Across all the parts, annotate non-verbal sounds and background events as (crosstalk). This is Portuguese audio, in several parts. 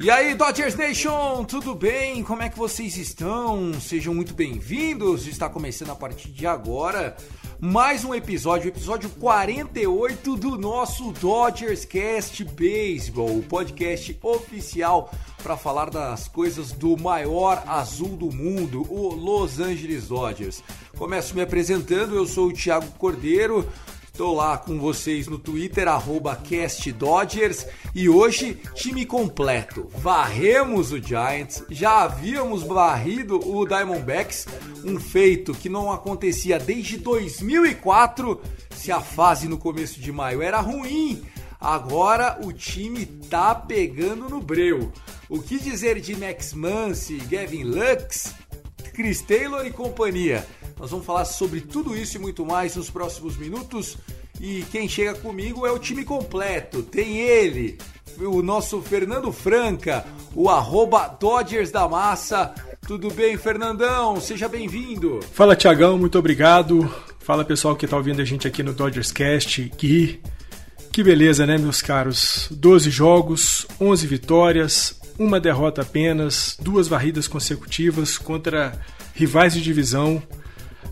E aí, Dodgers Nation, tudo bem? Como é que vocês estão? Sejam muito bem-vindos. Está começando a partir de agora mais um episódio, episódio 48 do nosso Dodgers Cast Baseball, o podcast oficial para falar das coisas do maior azul do mundo, o Los Angeles Dodgers. Começo me apresentando, eu sou o Thiago Cordeiro. Estou lá com vocês no Twitter, CastDodgers, e hoje, time completo. Varremos o Giants, já havíamos varrido o Diamondbacks, um feito que não acontecia desde 2004, se a fase no começo de maio era ruim. Agora o time tá pegando no breu. O que dizer de Max Muncy, Gavin Lux, Chris Taylor e companhia. Nós vamos falar sobre tudo isso e muito mais nos próximos minutos. E quem chega comigo é o time completo. Tem ele, o nosso Fernando Franca, o arroba Dodgers da Massa. Tudo bem, Fernandão? Seja bem-vindo. Fala Tiagão, muito obrigado. Fala pessoal que tá ouvindo a gente aqui no Dodgers Cast. Que, que beleza, né, meus caros? 12 jogos, 11 vitórias, uma derrota apenas, duas varridas consecutivas contra rivais de divisão.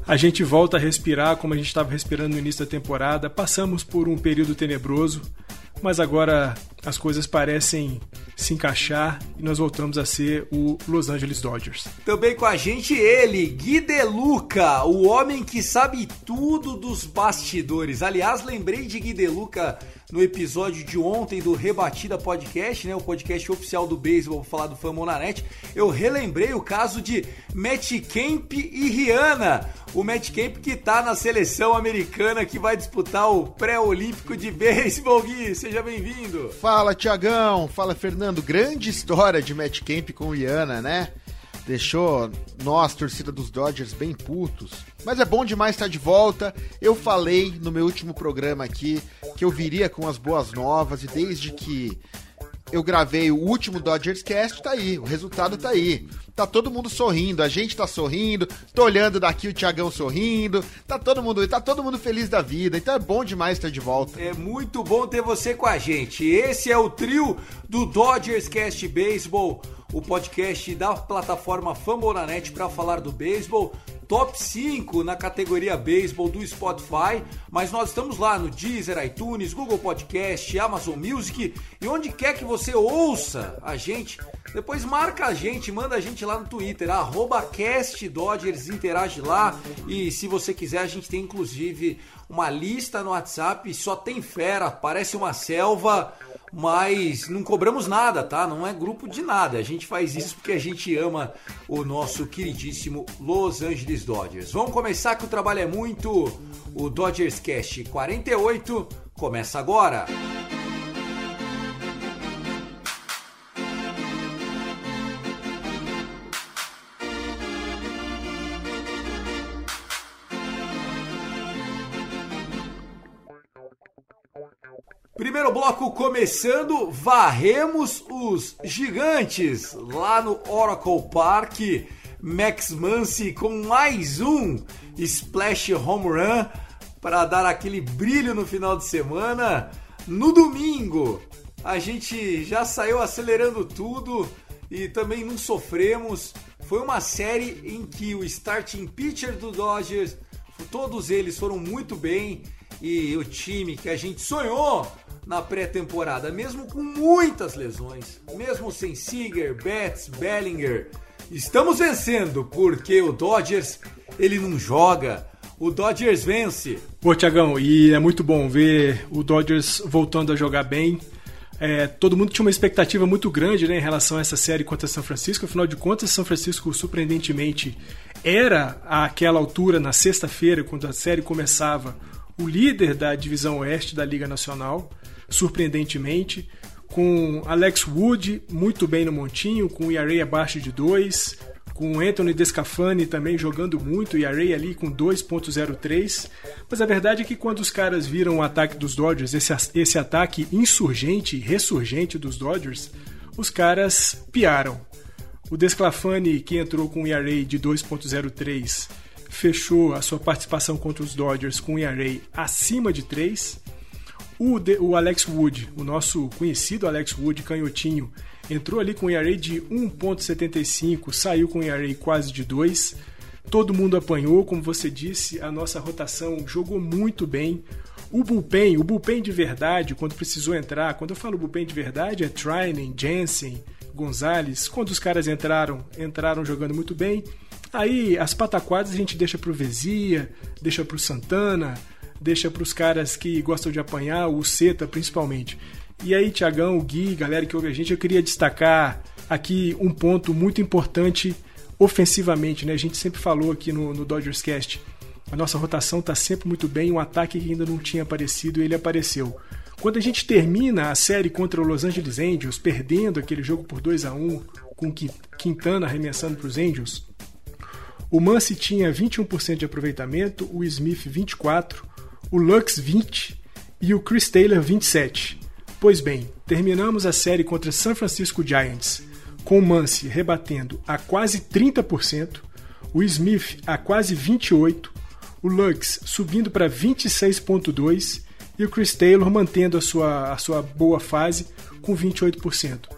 A gente volta a respirar como a gente estava respirando no início da temporada. Passamos por um período tenebroso, mas agora as coisas parecem se encaixar e nós voltamos a ser o Los Angeles Dodgers. Também com a gente ele, Gui Deluca, o homem que sabe tudo dos bastidores. Aliás, lembrei de Gui Deluca no episódio de ontem do Rebatida Podcast, né, o podcast oficial do beisebol, vou falar do Famonanet. Eu relembrei o caso de Matt Kemp e Rihanna. O Matt Kemp que tá na seleção americana que vai disputar o pré-olímpico de beisebol. Gui, seja bem-vindo. Fala, Tiagão. Fala, Fernando. Grande história de Matt Camp com o Iana, né? Deixou nós, torcida dos Dodgers, bem putos. Mas é bom demais estar de volta. Eu falei no meu último programa aqui que eu viria com as boas novas e desde que eu gravei o último Dodgers Cast, tá aí. O resultado tá aí. Tá todo mundo sorrindo, a gente tá sorrindo. Tô olhando daqui o Tiagão sorrindo. Tá todo mundo, tá todo mundo feliz da vida. Então é bom demais estar de volta. É muito bom ter você com a gente. Esse é o trio do Dodgers Cast Baseball, o podcast da plataforma Fambonanet para falar do beisebol. Top 5 na categoria beisebol do Spotify, mas nós estamos lá no Deezer, iTunes, Google Podcast, Amazon Music e onde quer que você ouça a gente. Depois marca a gente, manda a gente lá no Twitter, arroba CastDodgers, interage lá. E se você quiser, a gente tem inclusive uma lista no WhatsApp, só tem fera, parece uma selva, mas não cobramos nada, tá? Não é grupo de nada. A gente faz isso porque a gente ama o nosso queridíssimo Los Angeles Dodgers. Vamos começar que o trabalho é muito. O Dodgers Cast 48 começa agora. Primeiro bloco começando, varremos os gigantes lá no Oracle Park. Max Muncy com mais um splash home run para dar aquele brilho no final de semana. no domingo a gente já saiu acelerando tudo e também não sofremos. Foi uma série em que o starting pitcher do Dodgers, todos eles foram muito bem e o time que a gente sonhou na pré-temporada, mesmo com muitas lesões, mesmo sem Seager, Betts, Bellinger, estamos vencendo porque o Dodgers ele não joga, o Dodgers vence. Pô, Tiagão, e é muito bom ver o Dodgers voltando a jogar bem. É, todo mundo tinha uma expectativa muito grande né, em relação a essa série contra São Francisco. Afinal de contas, São Francisco, surpreendentemente, era àquela altura, na sexta-feira, quando a série começava, o líder da divisão oeste da Liga Nacional, surpreendentemente, com Alex Wood muito bem no montinho, com o ERA abaixo de 2, com Anthony Descafani também jogando muito, e Array ali com 2.03. Mas a verdade é que quando os caras viram o ataque dos Dodgers, esse, esse ataque insurgente, ressurgente dos Dodgers, os caras piaram. O Desclafani, que entrou com um ERA de 2.03, fechou a sua participação contra os Dodgers com um ERA acima de 3. O, de, o Alex Wood, o nosso conhecido Alex Wood, canhotinho, entrou ali com um ERA de 1.75, saiu com um ERA quase de 2. Todo mundo apanhou, como você disse, a nossa rotação jogou muito bem. O bullpen, o bullpen de verdade, quando precisou entrar, quando eu falo bullpen de verdade, é Trinan, Jensen, Gonzalez. Quando os caras entraram, entraram jogando muito bem. Aí as pataquadas a gente deixa pro Vezia, deixa pro Santana, deixa pros caras que gostam de apanhar, o Seta principalmente. E aí, Tiagão, Gui, galera que ouve a gente, eu queria destacar aqui um ponto muito importante ofensivamente, né? A gente sempre falou aqui no, no Dodgers Cast. A nossa rotação está sempre muito bem, um ataque que ainda não tinha aparecido, ele apareceu. Quando a gente termina a série contra o Los Angeles Angels, perdendo aquele jogo por 2 a 1 com Quintana arremessando para os Angels, o Muncy tinha 21% de aproveitamento, o Smith 24%, o Lux 20% e o Chris Taylor 27%. Pois bem, terminamos a série contra San Francisco Giants com o Muncy rebatendo a quase 30%, o Smith a quase 28%, o Luggs subindo para 26,2% e o Chris Taylor mantendo a sua, a sua boa fase com 28%.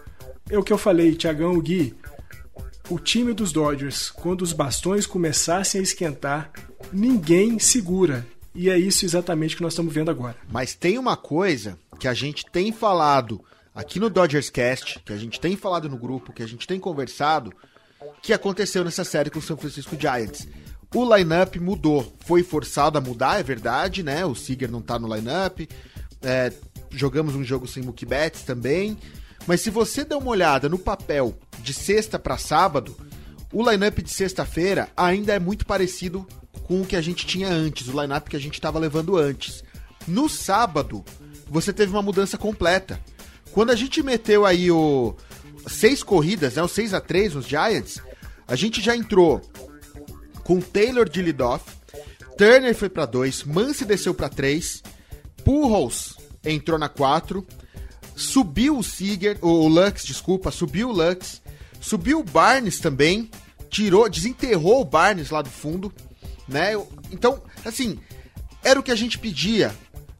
É o que eu falei, Tiagão Gui. O time dos Dodgers, quando os bastões começassem a esquentar, ninguém segura. E é isso exatamente que nós estamos vendo agora. Mas tem uma coisa que a gente tem falado aqui no Dodgers Cast, que a gente tem falado no grupo, que a gente tem conversado, que aconteceu nessa série com o São Francisco Giants. O lineup mudou, foi forçado a mudar, é verdade, né? O Seager não tá no lineup. É, jogamos um jogo sem Mookie Betts também. Mas se você der uma olhada no papel de sexta para sábado, o lineup de sexta-feira ainda é muito parecido com o que a gente tinha antes, o lineup que a gente estava levando antes. No sábado, você teve uma mudança completa. Quando a gente meteu aí o seis corridas, né, o 6 a 3 nos Giants, a gente já entrou com Taylor de leadoff, Turner foi para 2, Mance desceu para 3, Pujols entrou na 4, subiu o Seager, o Lux, desculpa, subiu o Lux, subiu o Barnes também, tirou, desenterrou o Barnes lá do fundo, né? Então, assim, era o que a gente pedia.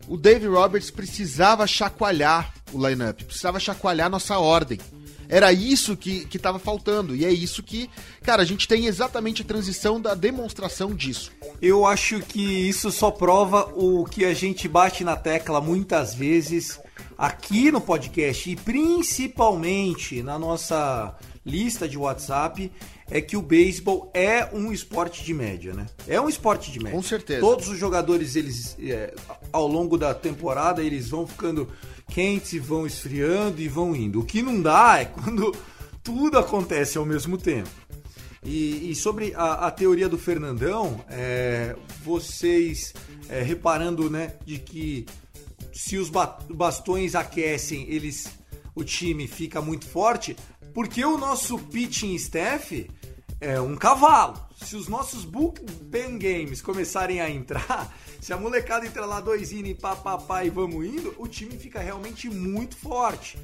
O Dave Roberts precisava chacoalhar o lineup, precisava chacoalhar nossa ordem. Era isso que estava faltando. E é isso que, cara, a gente tem exatamente a transição da demonstração disso. Eu acho que isso só prova o que a gente bate na tecla muitas vezes aqui no podcast e principalmente na nossa lista de WhatsApp é que o beisebol é um esporte de média, né? É um esporte de média. Com certeza. Todos os jogadores, eles, é, ao longo da temporada, eles vão ficando quentes, vão esfriando e vão indo. O que não dá é quando (laughs) tudo acontece ao mesmo tempo. E, e sobre a, a, teoria do Fernandão, é, vocês é, reparando, né, de que se os bastões aquecem, eles, o time fica muito forte, porque o nosso pitching staff é um cavalo. Se os nossos bullpen games começarem a entrar, (laughs) se a molecada entrar lá dois e papapá e vamos indo, o time fica realmente muito forte.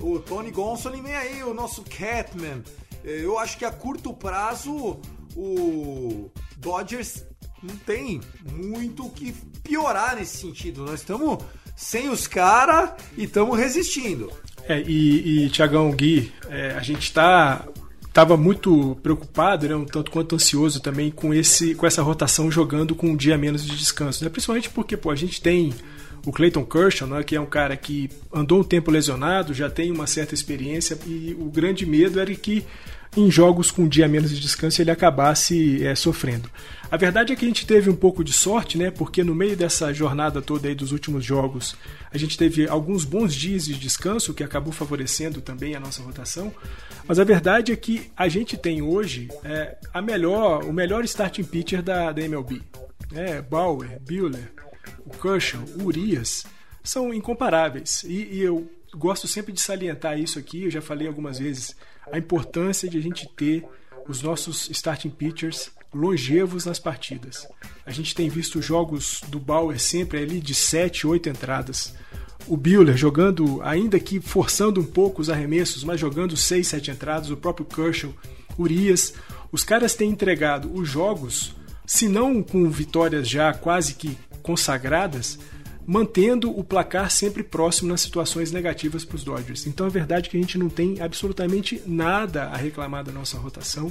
O Tony Gonsolin vem aí, o nosso Catman. Eu acho que a curto prazo o Dodgers não tem muito o que piorar nesse sentido. Nós estamos sem os caras e estamos resistindo. É, e, e Tiagão Gui, é, a gente está estava muito preocupado, né, um tanto quanto ansioso também com esse com essa rotação jogando com um dia menos de descanso, né? Principalmente porque pô, a gente tem o Clayton Kershaw, né, que é um cara que andou um tempo lesionado, já tem uma certa experiência e o grande medo era que em jogos com um dia menos de descanso ele acabasse é, sofrendo. A verdade é que a gente teve um pouco de sorte, né? Porque no meio dessa jornada toda aí dos últimos jogos, a gente teve alguns bons dias de descanso, que acabou favorecendo também a nossa rotação. Mas a verdade é que a gente tem hoje é, a melhor, o melhor starting pitcher da, da MLB. É, Bauer, Buehler, o Kershaw, o Urias, são incomparáveis. E, e eu gosto sempre de salientar isso aqui, eu já falei algumas vezes, a importância de a gente ter os nossos starting pitchers longevos nas partidas. A gente tem visto jogos do Bauer sempre ali de 7, 8 entradas. O Buehler jogando, ainda que forçando um pouco os arremessos, mas jogando 6, 7 entradas. O próprio Kershaw, Urias. Os caras têm entregado os jogos, se não com vitórias já quase que consagradas, mantendo o placar sempre próximo nas situações negativas para os Dodgers. Então é verdade que a gente não tem absolutamente nada a reclamar da nossa rotação.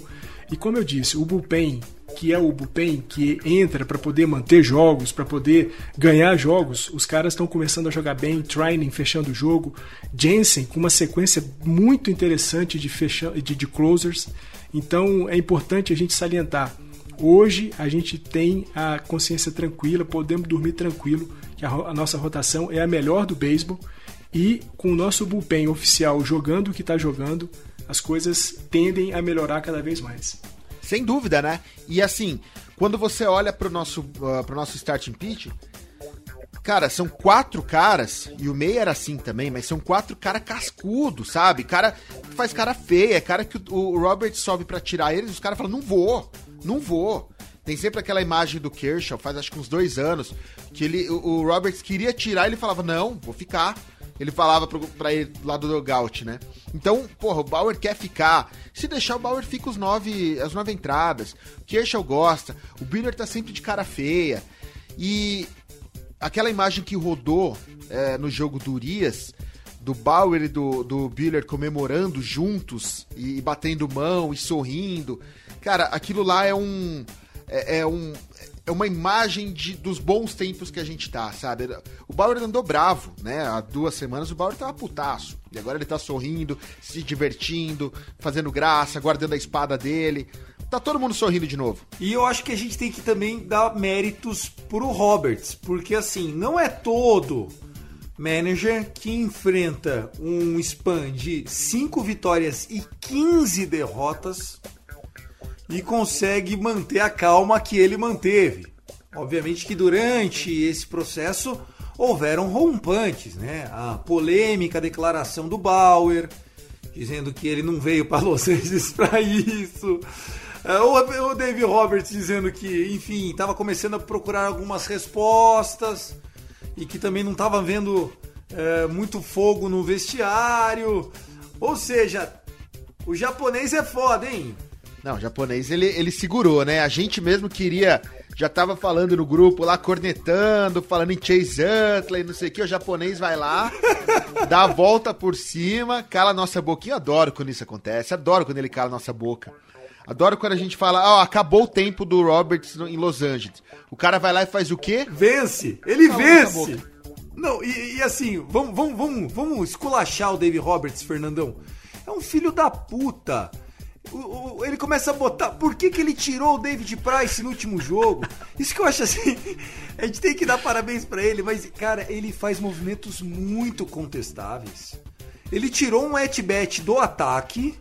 E como eu disse, o bullpen, que é o bullpen que entra para poder manter jogos, para poder ganhar jogos, os caras estão começando a jogar bem, Trining fechando o jogo, Jensen com uma sequência muito interessante de, fecha, de, de closers. Então é importante a gente salientar. Hoje a gente tem a consciência tranquila, podemos dormir tranquilo que a, a nossa rotação é a melhor do beisebol e com o nosso bullpen oficial jogando o que está jogando, as coisas tendem a melhorar cada vez mais. Sem dúvida, né? E assim, quando você olha pro nosso, uh, pro nosso starting pitch, cara, são quatro caras, e o meio era assim também, mas são quatro caras cascudo, sabe? Cara faz cara feia, cara que o, o Robert sobe para tirar eles, os caras falam, não vou, não vou. Tem sempre aquela imagem do Kershaw, faz acho que uns dois anos, que ele, o, Roberts queria tirar ele falava, não, vou ficar. Ele falava pro, pra ele lá do dugout, né? Então, porra, o Bauer quer ficar. Se deixar, o Bauer fica os nove, as nove entradas. O Kershaw gosta. O Biller tá sempre de cara feia. E aquela imagem que rodou é, no jogo do Urias, do Bauer e do, do Biller comemorando juntos e, e batendo mão e sorrindo. Cara, aquilo lá é um é, é um, é uma imagem de, dos bons tempos que a gente tá, sabe? O Bauer andou bravo, né? Há duas semanas o Bauer tava putaço. E agora ele tá sorrindo, se divertindo, fazendo graça, guardando a espada dele. Tá todo mundo sorrindo de novo. E eu acho que a gente tem que também dar méritos pro Roberts, porque assim, não é todo manager que enfrenta um span de 5 vitórias e 15 derrotas e consegue manter a calma que ele manteve. Obviamente que durante esse processo houveram rompantes, né? A polêmica declaração do Bauer, dizendo que ele não veio para Los (laughs) Angeles para isso. É, o Dave Roberts dizendo que, enfim, estava começando a procurar algumas respostas e que também não estava vendo é, muito fogo no vestiário. Ou seja, o japonês é foda, hein? Não, o japonês ele, ele segurou, né? A gente mesmo queria. Já tava falando no grupo lá, cornetando, falando em Chase Utley, não sei o que. O japonês vai lá, (laughs) dá a volta por cima, cala a nossa boquinha. Eu adoro quando isso acontece, adoro quando ele cala a nossa boca. Adoro quando a gente fala, ó, oh, acabou o tempo do Roberts em Los Angeles. O cara vai lá e faz o quê? Vence! Ele vence! Não, e, e, assim, vamos, vamos, vamos, vamos esculachar o Dave Roberts, Fernandão. É um filho da puta o, o, ele começa a botar. Por que, que ele tirou o David Price no último jogo? Isso que eu acho assim. (laughs) A gente tem que dar parabéns para ele, mas, cara, ele faz movimentos muito contestáveis. Ele tirou um at-bat do ataque.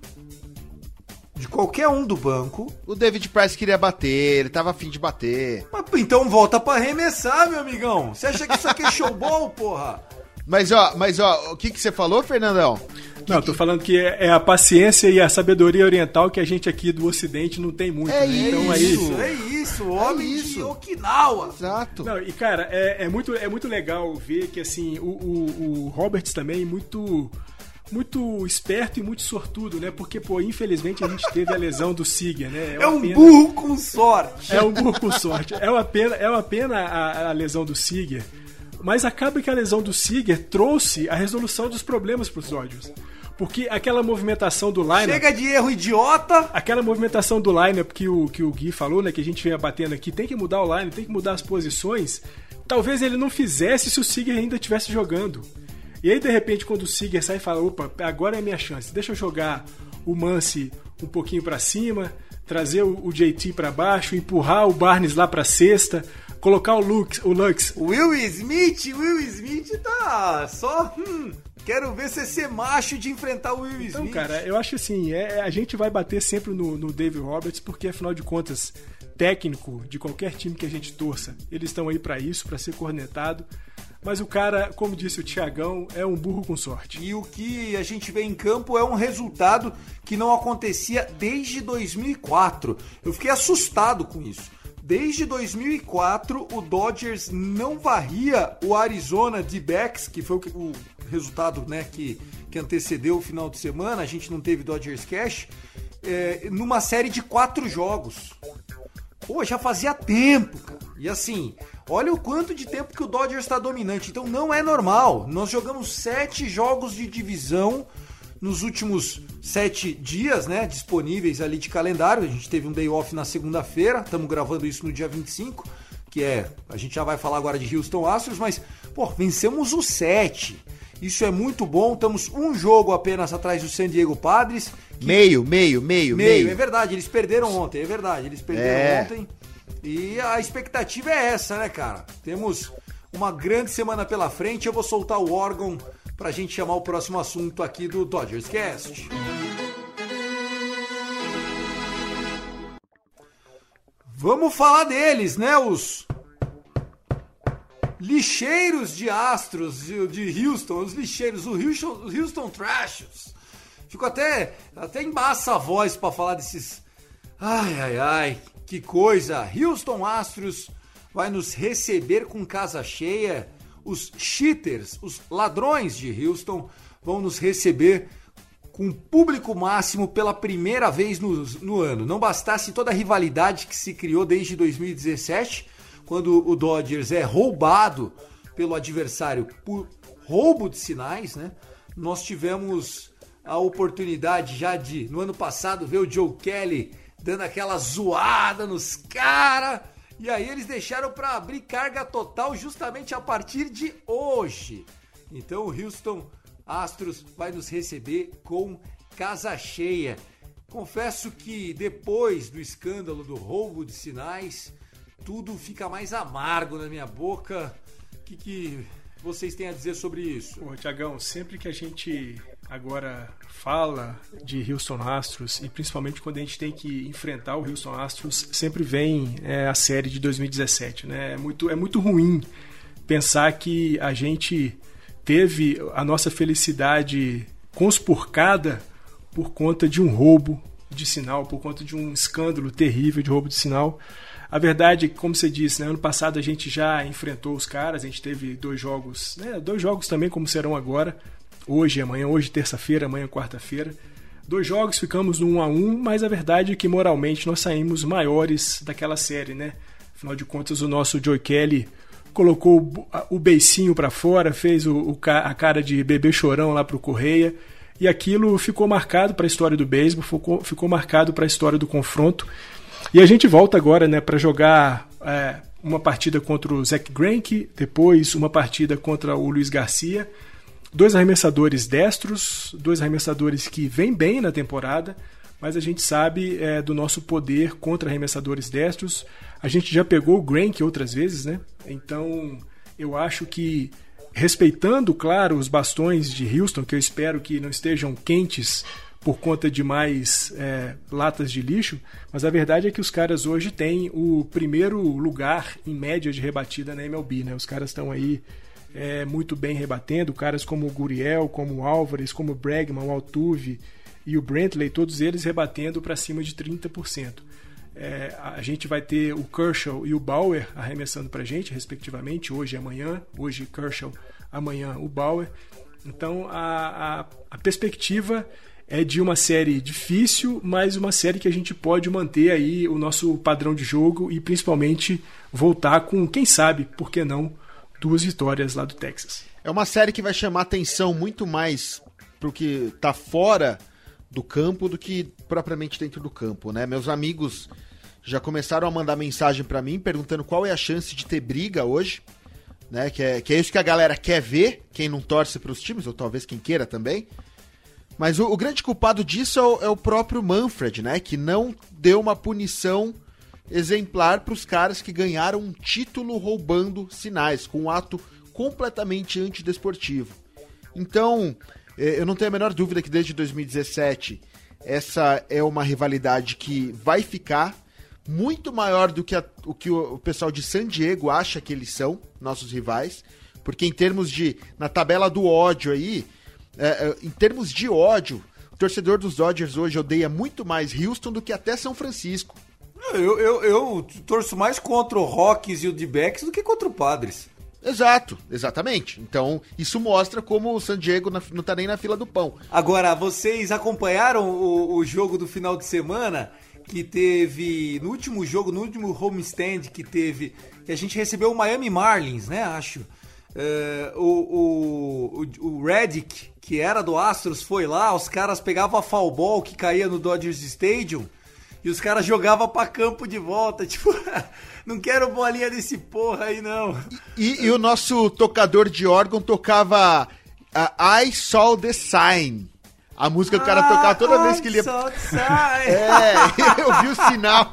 De qualquer um do banco. O David Price queria bater, ele tava afim de bater. Mas, então volta para arremessar, meu amigão. Você acha que isso aqui é showball, (laughs) porra? Mas ó, mas ó, o que que você falou, Fernandão? Não, tô falando que é, é, a paciência e a sabedoria oriental que a gente aqui do Ocidente não tem muito. É né? isso, então é isso. É isso, homem é isso. de Okinawa. Exato. Não, e cara, é, é, muito, é muito legal ver que assim, o, o, o Roberts também muito muito esperto e muito sortudo, né? Porque, pô, infelizmente a gente teve a lesão do Siger, né? É, é um pena... burro com sorte. É um burro com sorte. É uma pena, é uma pena a, a lesão do Siger mas acaba que a lesão do Seager trouxe a resolução dos problemas para os Dodgers. Porque aquela movimentação do lineup. Chega de erro idiota! Aquela movimentação do lineup que o, que o Gui falou, né? Que a gente vinha batendo aqui, tem que mudar o line, tem que mudar as posições. Talvez ele não fizesse se o Seager ainda estivesse jogando. E aí, de repente, quando o Seager sai e fala: opa, agora é a minha chance, deixa eu jogar o Mance um pouquinho para cima, trazer o, o JT para baixo, empurrar o Barnes lá para sexta, colocar o Lux, o Lux. Will Smith, Will Smith tá só. Hum, quero ver você ser macho de enfrentar o Will Então, Smith. cara, eu acho assim, é, a gente vai bater sempre no, no David Roberts, porque afinal de contas, técnico de qualquer time que a gente torça, eles estão aí para isso, para ser cornetado. Mas o cara, como disse o Tiagão, é um burro com sorte. E o que a gente vê em campo é um resultado que não acontecia desde 2004. Eu fiquei assustado com isso. Desde 2004, o Dodgers não varria o Arizona D-backs, que foi o, resultado né, que, que antecedeu o final de semana. A gente não teve Dodgers Cash. é, numa série de quatro jogos. Pô, já fazia tempo, cara. E assim, olha o quanto de tempo que o Dodgers está dominante. Então não é normal. Nós jogamos sete jogos de divisão nos últimos sete dias, né? Disponíveis ali de calendário. A gente teve um day off na segunda-feira. Estamos gravando isso no dia 25. Que é. A gente já vai falar agora de Houston Astros, mas, pô, vencemos os sete. Isso é muito bom. Estamos um jogo apenas atrás do San Diego Padres. Meio, meio, meio, Meio, meio. é verdade, eles perderam ontem, é verdade, eles perderam É. ontem. E a expectativa é essa, né, cara? Temos uma grande semana pela frente. Eu vou soltar o órgão pra gente chamar o próximo assunto aqui do Dodgers Cast. Vamos falar deles, né? Os lixeiros de Astros de Houston, os lixeiros, o Houston, os Houston Trashers. Fico até até embaça a voz pra falar desses. Ai, ai, ai, que coisa! Houston Astros vai nos receber com casa cheia. Os cheaters, os ladrões de Houston, vão nos receber com público máximo pela primeira vez no, no ano. Não bastasse toda a rivalidade que se criou desde 2017, quando o Dodgers é roubado pelo adversário por roubo de sinais, né? Nós tivemos a oportunidade já de, no ano passado, ver o Joe Kelly dando aquela zoada nos caras. E aí eles deixaram para abrir carga total justamente a partir de hoje. Então o Houston Astros vai nos receber com casa cheia. Confesso que depois do escândalo do roubo de sinais, tudo fica mais amargo na minha boca. O que, que vocês têm a dizer sobre isso? Pô, Tiagão, sempre que a gente agora fala de Houston Astros e principalmente quando a gente tem que enfrentar o Houston Astros, sempre vem é, a série de 2017, né? É muito, é muito ruim pensar que a gente teve a nossa felicidade conspurcada por conta de um roubo de sinal, por conta de um escândalo terrível de roubo de sinal. A verdade é que, como você disse, né, ano passado a gente já enfrentou os caras, a gente teve dois jogos, né, dois jogos também como serão agora, hoje e amanhã, hoje terça-feira, amanhã quarta-feira. Dois jogos ficamos no 1 a 1, mas a verdade é que moralmente nós saímos maiores daquela série, né? Afinal de contas, o nosso Joey Kelly colocou o, o beicinho para fora, fez o, o, a cara de bebê chorão lá pro Correia, e aquilo ficou marcado para a história do beisebol, ficou, ficou marcado para a história do confronto. E a gente volta agora, né, para jogar é, uma partida contra o Zach Greinke, depois uma partida contra o Luiz Garcia, dois arremessadores destros, dois arremessadores que vêm bem na temporada, mas a gente sabe é, do nosso poder contra arremessadores destros. A gente já pegou o Greinke outras vezes, né? Então eu acho que respeitando, claro, os bastões de Houston, que eu espero que não estejam quentes por conta de mais é, latas de lixo, mas a verdade é que os caras hoje têm o primeiro lugar em média de rebatida na MLB, né? Os caras estão aí é, muito bem rebatendo, caras como o Guriel, como o Álvares, como o Bregman, o Altuve e o Brentley, todos eles rebatendo para cima de 30%. É, a gente vai ter o Kershaw e o Bauer arremessando para a gente, respectivamente, hoje e amanhã. Hoje Kershaw, amanhã o Bauer. Então a, a, a, perspectiva é de uma série difícil, mas uma série que a gente pode manter aí o nosso padrão de jogo e principalmente voltar com, quem sabe, por que não, duas vitórias lá do Texas. É uma série que vai chamar atenção muito mais pro que tá fora do campo do que propriamente dentro do campo, né? Meus amigos já começaram a mandar mensagem para mim perguntando qual é a chance de ter briga hoje, né? Que é, que é isso que a galera quer ver, quem não torce para os times, ou talvez quem queira também. Mas o, o grande culpado disso é o, é o, próprio Manfred, né? Que não deu uma punição exemplar para os caras que ganharam um título roubando sinais, com um ato completamente antidesportivo. Então, é, eu não tenho a menor dúvida que desde 2017 essa é uma rivalidade que vai ficar muito maior do que a, o que o pessoal de San Diego acha que eles são, nossos rivais. Porque em termos de. Na tabela do ódio aí, é, em termos de ódio, o torcedor dos Dodgers hoje odeia muito mais Houston do que até São Francisco. Eu, eu, eu torço mais contra o Rockies e o D-Backs do que contra o Padres. Exato, exatamente. Então, isso mostra como o San Diego não tá nem na fila do pão. Agora, vocês acompanharam o, o jogo do final de semana que teve no último jogo, no último homestand que teve, que a gente recebeu o Miami Marlins, né? Acho. Uh, o, o, o Redick, que era do Astros, foi lá, os caras pegavam a foul ball que caía no Dodgers Stadium e os caras jogavam pra campo de volta, (laughs) tipo, não quero bolinha desse porra aí não. E, e o nosso tocador de órgão tocava uh, I Saw the Sign. A música que o cara tocava toda vez que ele ia. (laughs) É, (laughs) eu vi o sinal.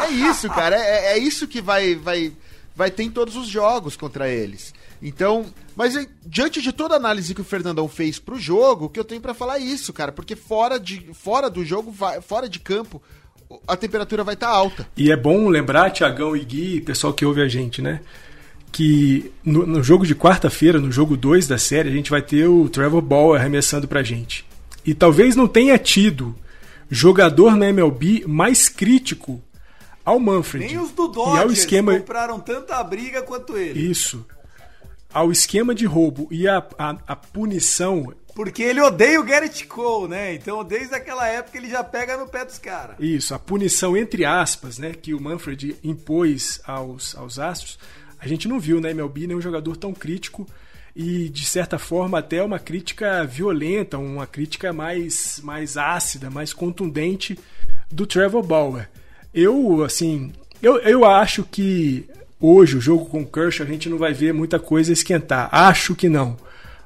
é isso, cara. É, é isso que vai, vai, vai ter em todos os jogos contra eles. Então, mas diante de toda a análise que o Fernandão fez pro jogo, o que eu tenho para falar é isso, cara, porque fora, de, fora do jogo, fora de campo, a temperatura vai estar tá alta. E é bom lembrar, Tiagão e Gui, pessoal que ouve a gente, né? Que no, no jogo de quarta-feira, no jogo 2 da série, a gente vai ter o Trevor Ball arremessando pra gente. E talvez não tenha tido jogador na MLB mais crítico ao Manfred. Nem os do Dodgers e ao esquema... compraram tanta briga quanto ele. Isso ao esquema de roubo e a, a, a, punição. Porque ele odeia o Garrett Cole, né? Então, desde aquela época, ele já pega no pé dos caras. Isso, a punição, entre aspas, né, que o Manfred impôs aos, aos Astros, a gente não viu na MLB nenhum jogador tão crítico e, de certa forma, até uma crítica violenta, uma crítica mais, mais ácida, mais contundente do Trevor Bauer. Eu, assim, eu, eu acho que hoje, o jogo com o Kershaw, a gente não vai ver muita coisa esquentar. Acho que não.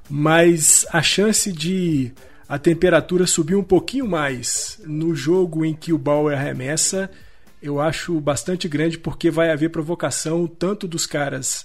Mas a chance de a temperatura subir um pouquinho mais no jogo em que o Bauer arremessa, eu acho bastante grande porque vai haver provocação tanto dos caras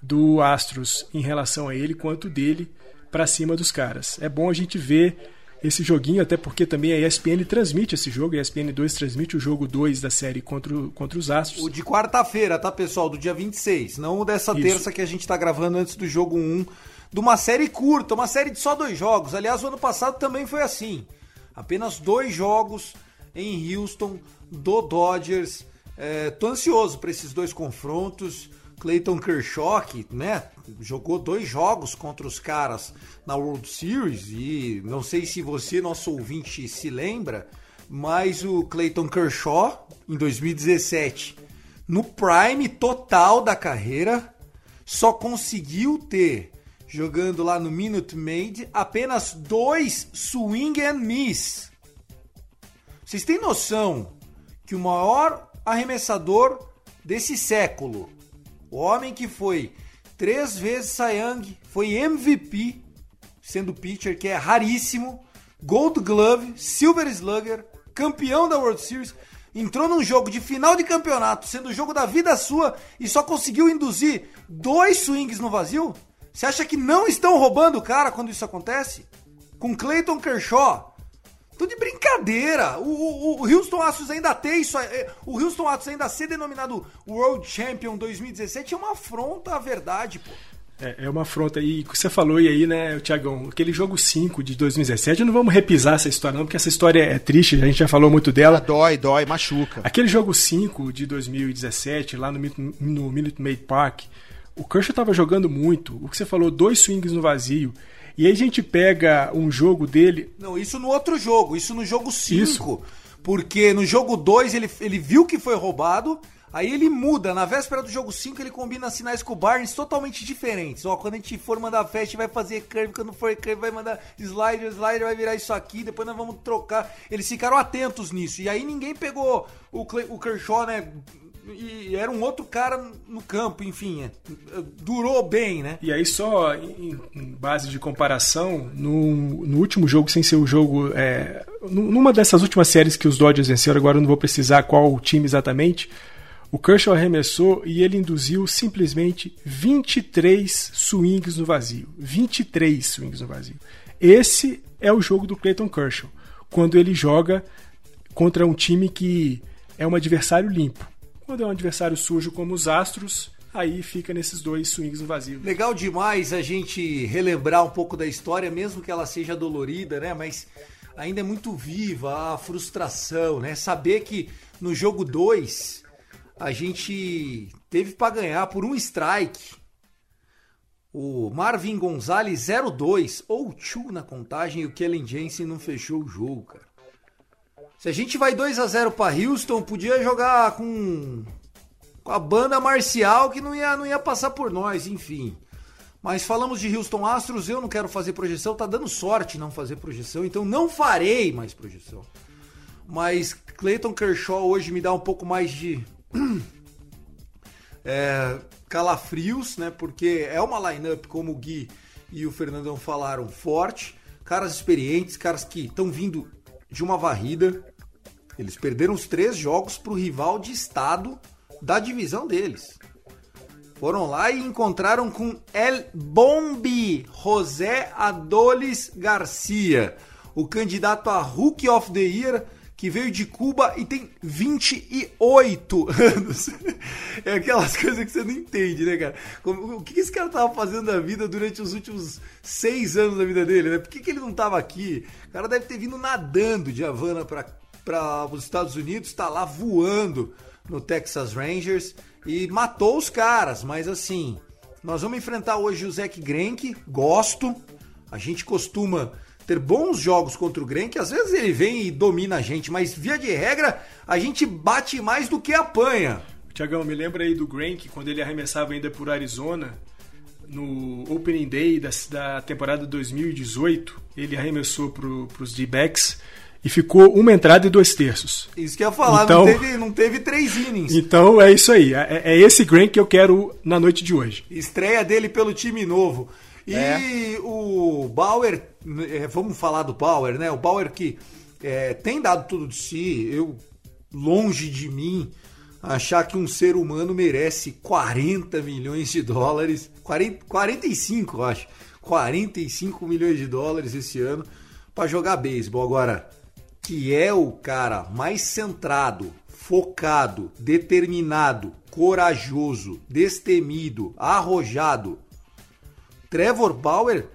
do Astros em relação a ele quanto dele para cima dos caras. É bom a gente ver esse joguinho, até porque também a ESPN transmite esse jogo, a ESPN 2 transmite o jogo 2 da série contra, o, contra os Astros. O de quarta-feira, tá, pessoal? Do dia 26, não o dessa Isso. terça que a gente tá gravando antes do jogo 1, de uma série curta, uma série de só dois jogos. Aliás, o ano passado também foi assim. Apenas dois jogos em Houston, do Dodgers. É, tô ansioso para esses dois confrontos. Clayton Kershaw, que, né, jogou dois jogos contra os caras na World Series e não sei se você, nosso ouvinte, se lembra, mas o Clayton Kershaw, em 2017, no prime total da carreira, só conseguiu ter, jogando lá no Minute Maid, apenas dois swing and miss. Vocês têm noção que o maior arremessador desse século o homem que foi três vezes Young, foi MVP, sendo pitcher, que é raríssimo, Gold Glove, Silver Slugger, campeão da World Series, entrou num jogo de final de campeonato, sendo o jogo da vida sua, e só conseguiu induzir dois swings no vazio? Você acha que não estão roubando o cara quando isso acontece? Com Clayton Kershaw, Tô de brincadeira. O, o, o, Houston Astros ainda tem isso. É, o Houston Astros ainda ser denominado World Champion 2017 é uma afronta à verdade, pô. É, é uma afronta. E o que você falou aí, né, Tiagão? Aquele jogo 5 de 2017, não vamos repisar essa história, não, porque essa história é triste, a gente já falou muito dela. Ah, dói, dói, machuca. Aquele jogo 5 de 2017, lá no, no Minute Maid Park, o Kershaw tava jogando muito. O que você falou, dois swings no vazio. E aí a gente pega um jogo dele. Não, isso no outro jogo, isso no jogo 5. Porque no jogo 2 ele, ele viu que foi roubado, Aí ele muda, na véspera do jogo 5 ele combina sinais com o Barnes totalmente diferentes. Ó, quando a gente for mandar fast vai fazer curve, quando for curve vai mandar slider, slider vai virar isso aqui, depois nós vamos trocar. Eles ficaram atentos nisso. E aí ninguém pegou o, Clay, o Kershaw, né? E era um outro cara no campo, enfim, é, durou bem, né? E aí só em, em base de comparação, no, no, último jogo, sem ser o jogo, é, numa dessas últimas séries que os Dodgers venceram, agora eu não vou precisar qual time exatamente, o Kershaw arremessou e ele induziu simplesmente 23 swings no vazio. 23 swings no vazio. Esse é o jogo do Clayton Kershaw, quando ele joga contra um time que é um adversário limpo. Quando é um adversário sujo como os Astros, aí fica nesses dois swings vazio. Legal demais a gente relembrar um pouco da história, mesmo que ela seja dolorida, né? Mas ainda é muito viva a frustração, né? Saber que no jogo 2 a gente teve para ganhar por um strike. O Marvin Gonzalez 02 ou 2 na contagem e o Kellen Jensen não fechou o jogo, cara. Se a gente vai 2 a 0 para Houston, podia jogar com, com a banda marcial que não ia, não ia passar por nós, enfim. Mas falamos de Houston Astros, eu não quero fazer projeção, tá dando sorte não fazer projeção, então não farei mais projeção. Mas Clayton Kershaw hoje me dá um pouco mais de (clears throat) é, calafrios, né? Porque é uma lineup como o Gui e o Fernandão falaram forte, caras experientes, caras que estão vindo de uma varrida. Eles perderam os três jogos para o rival de estado da divisão deles. Foram lá e encontraram com El Bombi José Adolis Garcia, o candidato a Rookie of the Year que veio de Cuba e tem 28 (laughs) anos. É aquelas coisas que você não entende, né, cara? O que esse cara tava fazendo da vida durante os últimos seis anos da vida dele, né? Por que, que ele não tava aqui? O cara deve ter vindo nadando de Havana para os Estados Unidos, tá lá voando no Texas Rangers e matou os caras, mas assim, nós vamos enfrentar hoje o Zack Greinke, gosto. A gente costuma ter bons jogos contra o Grêmio, que às vezes ele vem e domina a gente, mas via de regra a gente bate mais do que apanha. Tiagão, me lembra aí do Greinke, quando ele arremessava ainda por Arizona, no Opening Day da, da temporada 2018, ele arremessou para os D-backs e ficou uma entrada e dois terços. Isso que eu ia falar, então, não, teve, não teve três innings. Então é isso aí, é, é esse Grant que eu quero na noite de hoje. Estreia dele pelo time novo. E é. o Bauer, é, vamos falar do Bauer, né? O Bauer que é, tem dado tudo de si, eu, longe de mim, achar que um ser humano merece 40 milhões de dólares, 40, 45, eu acho, 45 milhões de dólares esse ano para jogar beisebol. Agora, que é o cara mais centrado, focado, determinado, corajoso, destemido, arrojado Trevor Bauer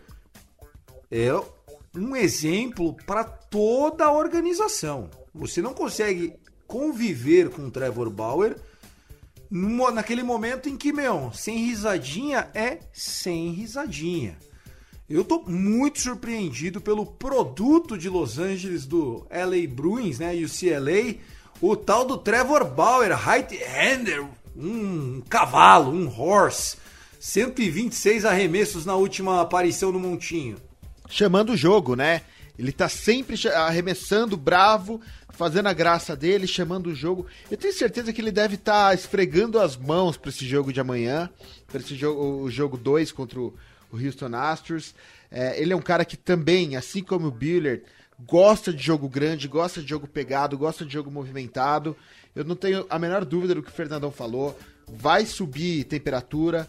é um exemplo para toda a organização. Você não consegue conviver com Trevor Bauer naquele momento em que, meu, sem risadinha é sem risadinha. Eu tô muito surpreendido pelo produto de Los Angeles do LA Bruins, né, e o o tal do Trevor Bauer, right-hander, um cavalo, um horse 126 arremessos na última aparição no Montinho. Chamando o jogo, né? Ele tá sempre arremessando, bravo, fazendo a graça dele, chamando o jogo. Eu tenho certeza que ele deve estar tá esfregando as mãos para esse jogo de amanhã, para esse jogo, o jogo 2 contra o, Houston Astros. É, ele é um cara que também, assim como o Biller, gosta de jogo grande, gosta de jogo pegado, gosta de jogo movimentado. Eu não tenho a menor dúvida do que o Fernandão falou. Vai subir temperatura,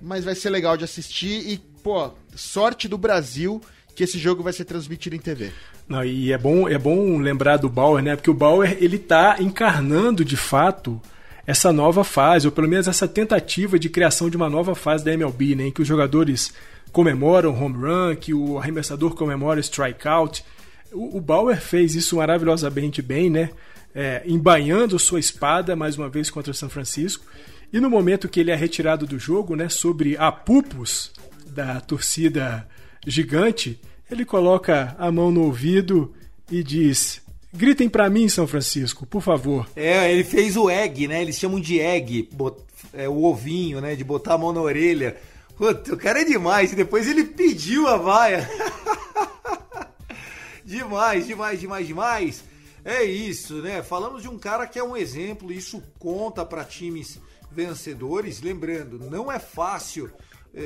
mas vai ser legal de assistir e, pô, sorte do Brasil que esse jogo vai ser transmitido em TV. Não, e é bom, é bom lembrar do Bauer, né? Porque o Bauer ele tá encarnando de fato essa nova fase, ou pelo menos essa tentativa de criação de uma nova fase da MLB, né? Em que os jogadores comemoram home run, que o arremessador comemora strikeout. O, o Bauer fez isso maravilhosamente bem, né? É, embainhando sua espada mais uma vez contra o São Francisco. E no momento que ele é retirado do jogo, né, sobre a pupus da torcida gigante, ele coloca a mão no ouvido e diz: Gritem pra mim, São Francisco, por favor. É, ele fez o egg, né? Eles chamam de egg, bot- é, o ovinho, né? De botar a mão na orelha. Puta, o cara é demais. E depois ele pediu a vaia. (laughs) demais, demais, demais, demais. É isso, né? Falamos de um cara que é um exemplo, isso conta para times vencedores. Lembrando, não é fácil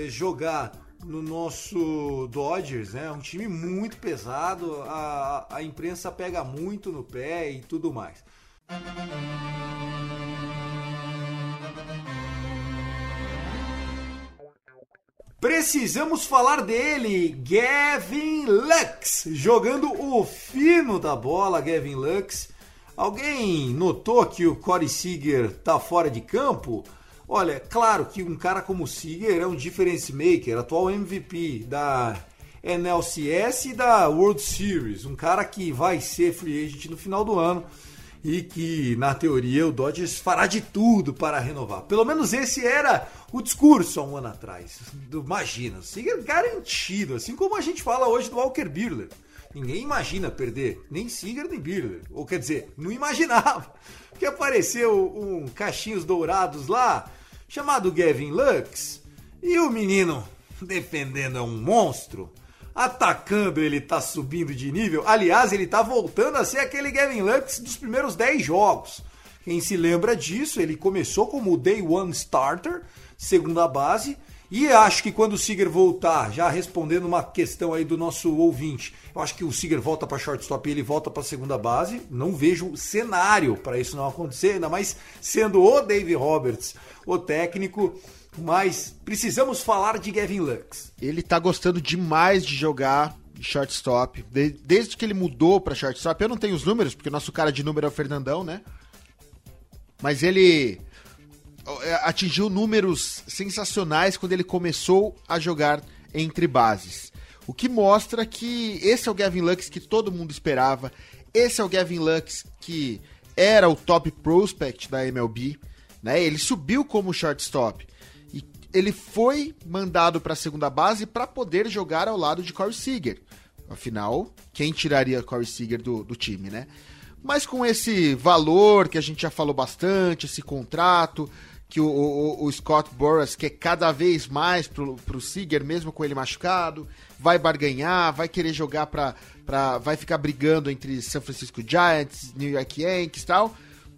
jogar no nosso Dodgers, né? É um time muito pesado, a, a imprensa pega muito no pé e tudo mais. Precisamos falar dele, Gavin Lux, jogando o fino da bola, Gavin Lux. Alguém notou que o Corey Seager tá fora de campo? Olha, claro que um cara como o Seager é um difference maker, atual MVP da NLCS e da World Series, um cara que vai ser free agent no final do ano e que, na teoria, o Dodgers fará de tudo para renovar. Pelo menos esse era o discurso há um ano atrás. Imagina, Seager garantido, assim como a gente fala hoje do Walker Buehler. Ninguém imagina perder, nem Seager nem Buehler. Ou quer dizer, não imaginava. (laughs) Que apareceu um cachinhos dourados lá, chamado Gavin Lux, e o menino defendendo é um monstro. Atacando, ele tá subindo de nível. Aliás, ele tá voltando a ser aquele Gavin Lux dos primeiros 10 jogos. Quem se lembra disso, ele começou como o Day One Starter, segunda base. E acho que quando o Seager voltar, já respondendo uma questão aí do nosso ouvinte, eu acho que o Seager volta para shortstop e ele volta para segunda base. Não vejo cenário para isso não acontecer, ainda mais sendo o Dave Roberts o técnico. Mas precisamos falar de Gavin Lux. Ele tá gostando demais de jogar shortstop. De- desde que ele mudou pra shortstop, eu não tenho os números, porque o nosso cara de número é o Fernandão, né? Mas ele atingiu números sensacionais quando ele começou a jogar entre bases. O que mostra que esse é o Gavin Lux que todo mundo esperava. Esse é o Gavin Lux que era o top prospect da MLB. Né? Ele subiu como shortstop. E ele foi mandado para a segunda base para poder jogar ao lado de Corey Seager. Afinal, quem tiraria Corey Seager do, do time, né? Mas com esse valor que a gente já falou bastante, esse contrato, que o, o- o Scott Boras quer cada vez mais pro, pro Seager, mesmo com ele machucado, vai barganhar, vai querer jogar pra, pra. vai ficar brigando entre San Francisco Giants, New York Yankees e tal,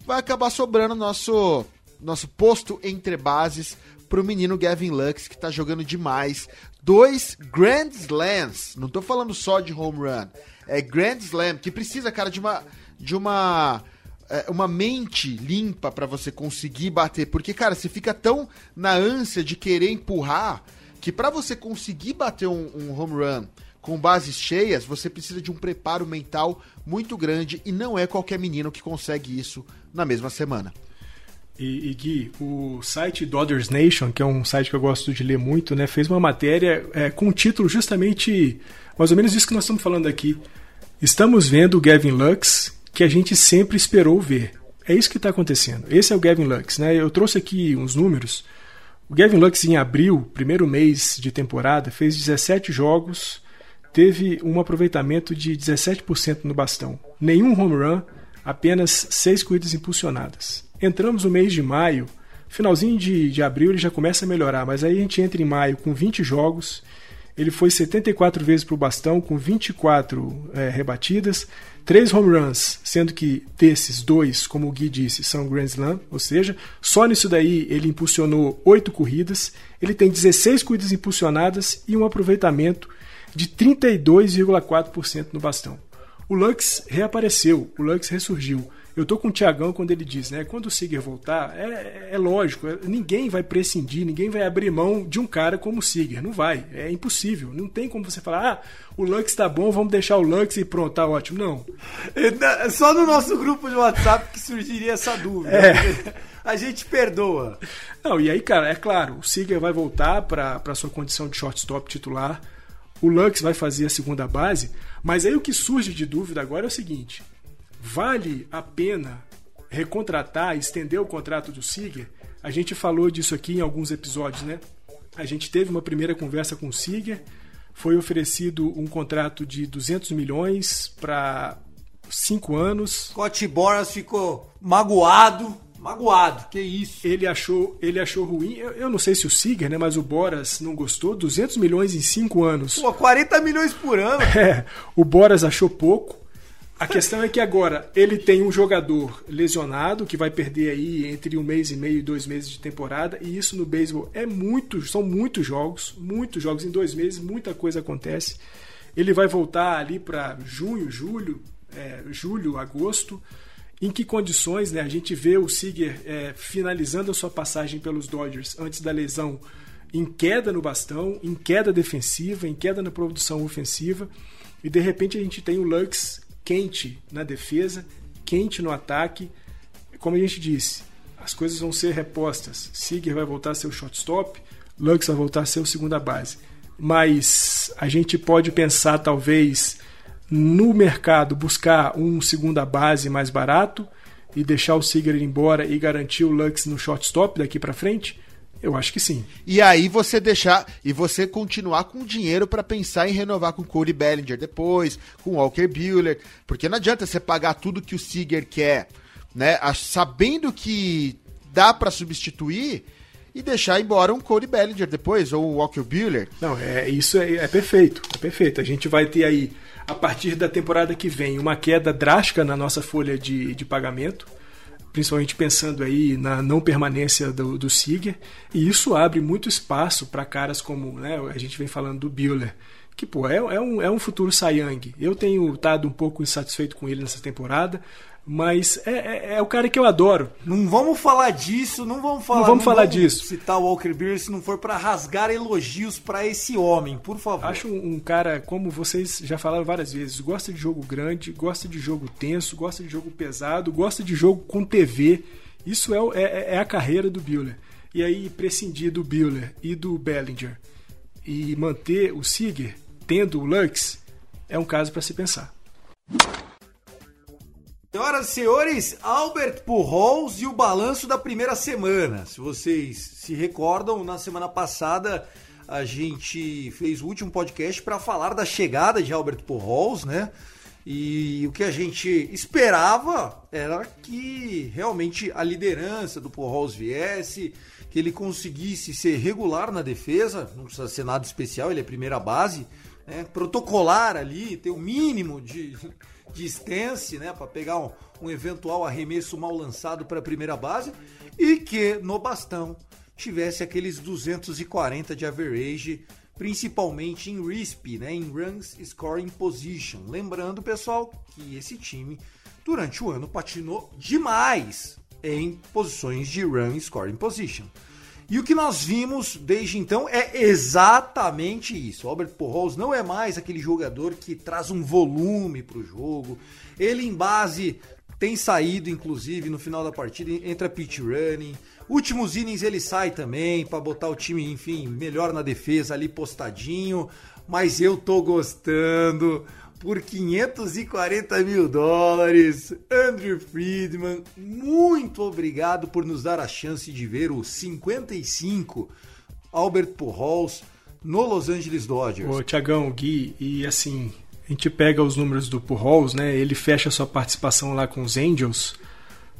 vai acabar sobrando nosso, nosso posto entre bases pro menino Gavin Lux, que tá jogando demais. Dois Grand Slams, não tô falando só de home run, é Grand Slam, que precisa, cara, de uma. De uma uma mente limpa pra você conseguir bater. Porque, cara, você fica tão na ânsia de querer empurrar que pra você conseguir bater um, um home run com bases cheias, você precisa de um preparo mental muito grande e não é qualquer menino que consegue isso na mesma semana. E, e Gui, o site Dodgers Nation, que é um site que eu gosto de ler muito, né, fez uma matéria é, com o título justamente mais ou menos isso que nós estamos falando aqui. Estamos vendo o Gavin Lux que a gente sempre esperou ver. É isso que está acontecendo. Esse é o Gavin Lux, né? Eu trouxe aqui uns números. O Gavin Lux em abril, primeiro mês de temporada, fez 17 jogos, teve um aproveitamento de 17% no bastão. Nenhum home run, apenas 6 corridas impulsionadas. Entramos no mês de maio, finalzinho de, de abril ele já começa a melhorar, mas aí a gente entra em maio com 20 jogos, ele foi 74 vezes para o bastão, com 24 é, rebatidas, 3 home runs, sendo que desses dois, como o Gui disse, são Grand Slam, ou seja, só nisso daí ele impulsionou 8 corridas, ele tem 16 corridas impulsionadas e um aproveitamento de 32,4% no bastão. O Lux reapareceu, o Lux ressurgiu. Eu tô com o Tiagão quando ele diz, né? Quando o Seager voltar, é, é lógico, é- ninguém vai prescindir, ninguém vai abrir mão de um cara como o Seager. Não vai, é impossível. Não tem como você falar, ah, o Lux tá bom, vamos deixar o Lux e pronto, tá ótimo. Não. É Só no nosso grupo de WhatsApp que surgiria essa dúvida. É. (laughs) A gente perdoa. Não, e aí, cara, é claro, o Seager vai voltar para sua condição de shortstop titular, o Lux vai fazer a segunda base, mas aí o que surge de dúvida agora é o seguinte: vale a pena recontratar, estender o contrato do Seager? A gente falou disso aqui em alguns episódios, né? A gente teve uma primeira conversa com o Seager, foi oferecido um contrato de 200 milhões para cinco anos. Scott Boras ficou magoado. Magoado, que isso. Ele achou, ele achou ruim. Eu, eu não sei se o Seager, né? Mas o Boras não gostou. 200 milhões em cinco anos. Pô, 40 milhões por ano. (laughs) É, o Boras achou pouco. A questão é que agora ele tem um jogador lesionado que vai perder aí entre um mês e meio e dois meses de temporada e isso no beisebol é muito, são muitos jogos, muitos jogos em dois meses, muita coisa acontece. Ele vai voltar ali para junho, julho, é, julho, agosto. Em que condições, né? A gente vê o Seager é, finalizando a sua passagem pelos Dodgers antes da lesão em queda no bastão, em queda defensiva, em queda na produção ofensiva, e de repente a gente tem o Lux quente na defesa, quente no ataque. Como a gente disse, as coisas vão ser repostas. Seager vai voltar a ser o shortstop, Lux vai voltar a ser o segunda base. Mas a gente pode pensar talvez no mercado buscar um segunda base mais barato e deixar o Seager ir embora e garantir o Lux no shortstop daqui para frente. Eu acho que sim. E aí você deixar e você continuar com dinheiro para pensar em renovar com Cody Bellinger depois, com Walker Buehler, porque não adianta você pagar tudo que o Seager quer, né, sabendo que dá para substituir e deixar embora um Cody Bellinger depois ou o Walker Buehler. Não, é isso é, é perfeito, é perfeito. A gente vai ter aí a partir da temporada que vem uma queda drástica na nossa folha de, de pagamento principalmente pensando aí na não permanência do, do Seager, e isso abre muito espaço para caras como né, a gente vem falando do Buehler, que pô, é, é, um, é um futuro Sayang. Eu tenho estado um pouco insatisfeito com ele nessa temporada, mas é, é, é, o cara que eu adoro. Não vamos falar disso, não vamos falar. Não vamos não falar vamos disso. Citar o Walker Buehler se não for para rasgar elogios para esse homem, por favor. Acho um, cara, como vocês já falaram várias vezes, gosta de jogo grande, gosta de jogo tenso, gosta de jogo pesado, gosta de jogo com TV. Isso é, é, é a carreira do Buehler. E aí prescindir do Buehler e do Bellinger e manter o Seager tendo o Lux é um caso para se pensar. Senhoras e senhores, Albert Pujols e o balanço da primeira semana. Se vocês se recordam, na semana passada a gente fez o último podcast para falar da chegada de Albert Pujols, né? E o que a gente esperava era que realmente a liderança do Pujols viesse, que ele conseguisse ser regular na defesa, não precisa ser nada especial, ele é primeira base, né? protocolar ali, ter o mínimo de de stance, né, para pegar um, um eventual arremesso mal lançado para a primeira base e que no bastão tivesse aqueles 240 de average, principalmente em RISP, né, em Runs Scoring Position. Lembrando, pessoal, que esse time durante o ano patinou demais em posições de Run Scoring Position. E o que nós vimos desde então é exatamente isso. O Albert Pujols não é mais aquele jogador que traz um volume para o jogo. Ele em base tem saído, inclusive, no final da partida, entra pitch running. Últimos innings ele sai também para botar o time, enfim, melhor na defesa ali postadinho. Mas eu tô gostando por 540 mil dólares. Andrew Friedman, muito obrigado por nos dar a chance de ver o 55 Albert Pujols no Los Angeles Dodgers. Ô, Tiagão, Gui, e assim, a gente pega os números do Pujols, né? Ele fecha sua participação lá com os Angels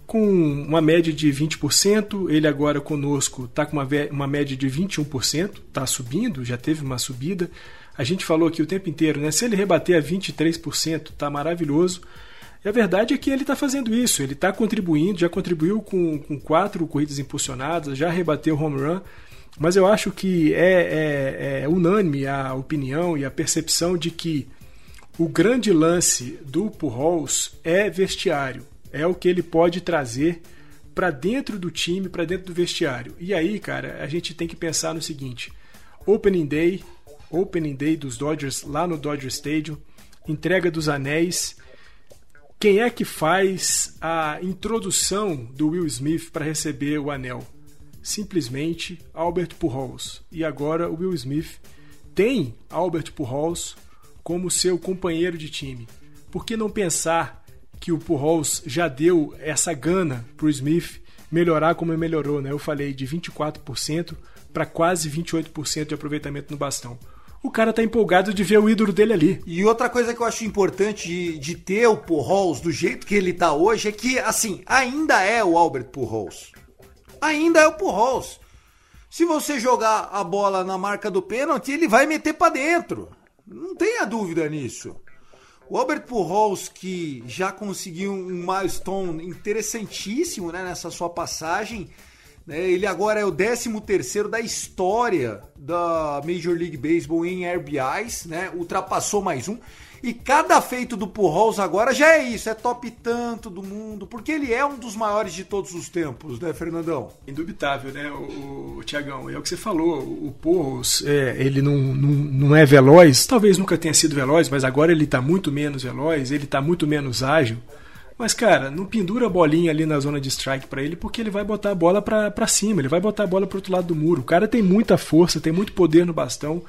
com uma média de 20%, ele agora conosco está com uma, uma média de 21%, está subindo, já teve uma subida. A gente falou aqui o tempo inteiro, né? Se ele rebater a 23%, tá maravilhoso. E a verdade é que ele está fazendo isso, ele está contribuindo, já contribuiu com, com quatro corridas impulsionadas, já rebateu home run. Mas eu acho que é, é, é unânime a opinião e a percepção de que o grande lance do Pujols é vestiário, é o que ele pode trazer para dentro do time, para dentro do vestiário. E aí, cara, a gente tem que pensar no seguinte: Opening Day, Opening Day dos Dodgers lá no Dodger Stadium, entrega dos anéis. Quem é que faz a introdução do Will Smith para receber o anel? Simplesmente Albert Pujols. E agora o Will Smith tem Albert Pujols como seu companheiro de time. Por que não pensar que o Pujols já deu essa gana para o Smith melhorar como ele melhorou? Né? Eu falei de 24% para quase 28% de aproveitamento no bastão. O cara tá empolgado de ver o ídolo dele ali. E outra coisa que eu acho importante de, de ter o Pujols do jeito que ele tá hoje é que, assim, ainda é o Albert Pujols. Ainda é o Pujols. Se você jogar a bola na marca do pênalti, ele vai meter para dentro. Não tenha dúvida nisso. O Albert Pujols, que já conseguiu um milestone interessantíssimo né, nessa sua passagem, ele agora é o 13º da história da Major League Baseball em RBIs, né, ultrapassou mais um. E cada feito do Pujols agora já é isso, é top tanto do mundo, porque ele é um dos maiores de todos os tempos, né, Fernandão? Indubitável, né, o, o Tiagão? É o que você falou, o Pujols, é, ele não, não, não é veloz, talvez nunca tenha sido veloz, mas agora ele está muito menos veloz, ele está muito menos ágil. Mas, cara, não pendura a bolinha ali na zona de strike para ele, porque ele vai botar a bola para cima, ele vai botar a bola pro outro lado do muro. O cara tem muita força, tem muito poder no bastão.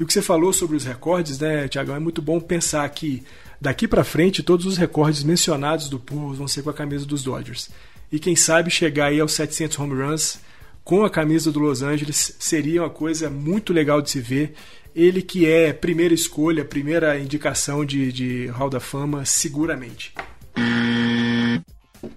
E o que você falou sobre os recordes, né, Tiagão, é muito bom pensar que daqui para frente todos os recordes mencionados do Pujols vão ser com a camisa dos Dodgers. E quem sabe chegar aí aos 700 home runs com a camisa do Los Angeles seria uma coisa muito legal de se ver. Ele que é primeira escolha, primeira indicação de, de Hall da Fama, seguramente.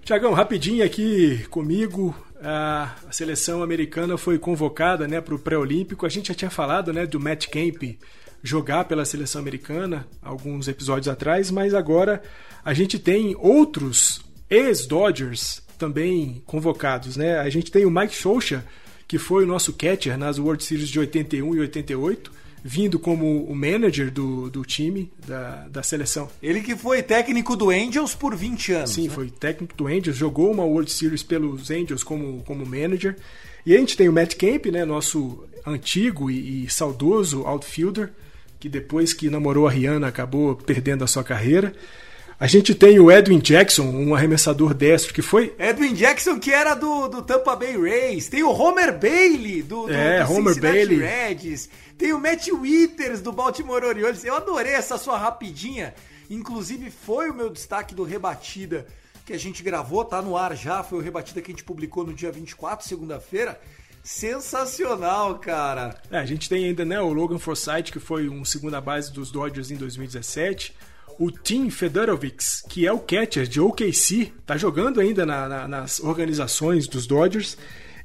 Tiagão, rapidinho aqui comigo, a, seleção americana foi convocada né, para o pré-olímpico. A gente já tinha falado né, do Matt Kemp jogar pela seleção americana alguns episódios atrás, mas agora a gente tem outros ex-Dodgers também convocados. Né? A gente tem o Mike Scioscia, que foi o nosso catcher nas World Series de 81 e 88 vindo como o manager do, do time, da, da seleção. Ele que foi técnico do Angels por 20 anos. Sim, né? foi técnico do Angels, jogou uma World Series pelos Angels como, como manager. E a gente tem o Matt Kemp, né, nosso antigo e, e saudoso outfielder, que depois que namorou a Rihanna acabou perdendo a sua carreira. A gente tem o Edwin Jackson, um arremessador destro que foi. Edwin Jackson, que era do, do Tampa Bay Rays. Tem o Homer Bailey, do, do, é, do Homer Cincinnati Bailey. Reds. Tem o Matt Withers, do Baltimore Orioles. Eu adorei essa sua rapidinha. Inclusive, foi o meu destaque do Rebatida que a gente gravou, tá no ar já. Foi o Rebatida que a gente publicou no dia 24, segunda-feira. Sensacional, cara. É, a gente tem ainda né, o Logan Forsythe, que foi um segunda base dos Dodgers em 2017 o Tim Fedorovics, que é o catcher de OKC, tá jogando ainda na, na, nas organizações dos Dodgers,